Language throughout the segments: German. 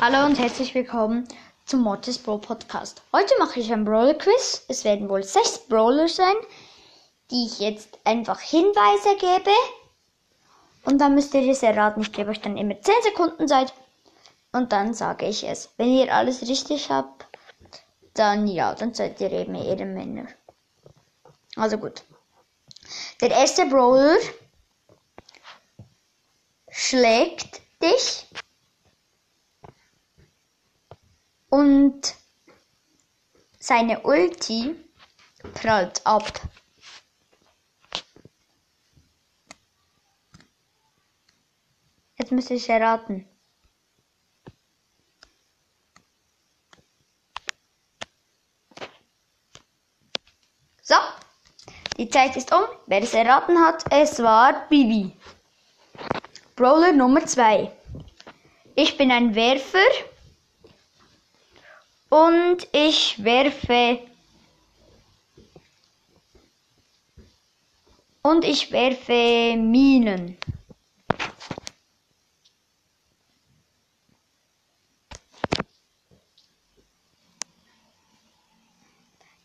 Hallo und herzlich willkommen zum Mortis Brawl Podcast. Heute mache ich ein Brawler Quiz. Es werden wohl sechs Brawler sein, die ich jetzt einfach Hinweise gebe. Und dann müsst ihr es erraten. Ich gebe euch dann immer 10 Sekunden Zeit. Und dann sage ich es. Wenn ihr alles richtig habt, dann ja, dann seid ihr eben Ehrenmänner. Also gut. Der erste Brawler schlägt dich und seine Ulti prallt ab. Jetzt müsste ich erraten. So, die Zeit ist um. Wer es erraten hat, es war Bibi. Brawler Nummer 2. Ich bin ein Werfer und ich werfe und ich werfe Minen.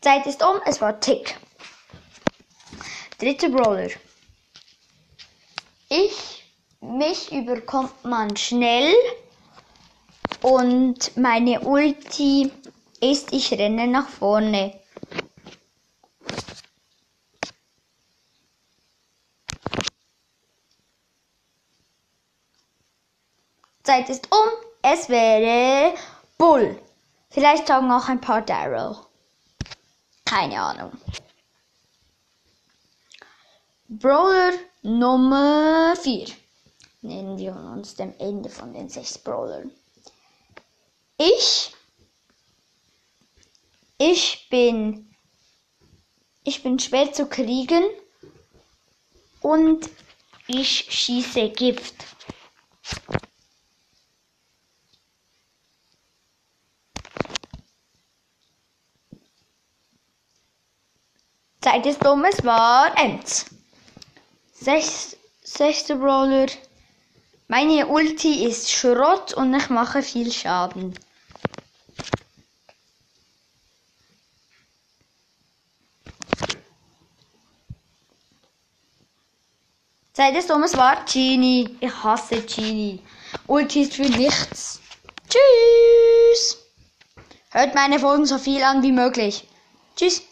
Zeit ist um, es war Tick. Dritte Brawler. Ich, mich überkommt man schnell und meine Ulti ist, ich renne nach vorne. Zeit ist um. Es wäre Bull. Vielleicht sagen auch ein paar Daryl. Keine Ahnung. Brawler Nummer 4. Nennen wir uns dem Ende von den sechs Brawlern. Ich, ich bin, ich bin schwer zu kriegen und ich schieße Gift. Zeit ist um, es war Ems. Sechs, sechster Brawler. Meine Ulti ist Schrott und ich mache viel Schaden. Zeit ist um, es war Genie. Ich hasse Genie. Ulti ist für nichts. Tschüss. Hört meine Folgen so viel an wie möglich. Tschüss.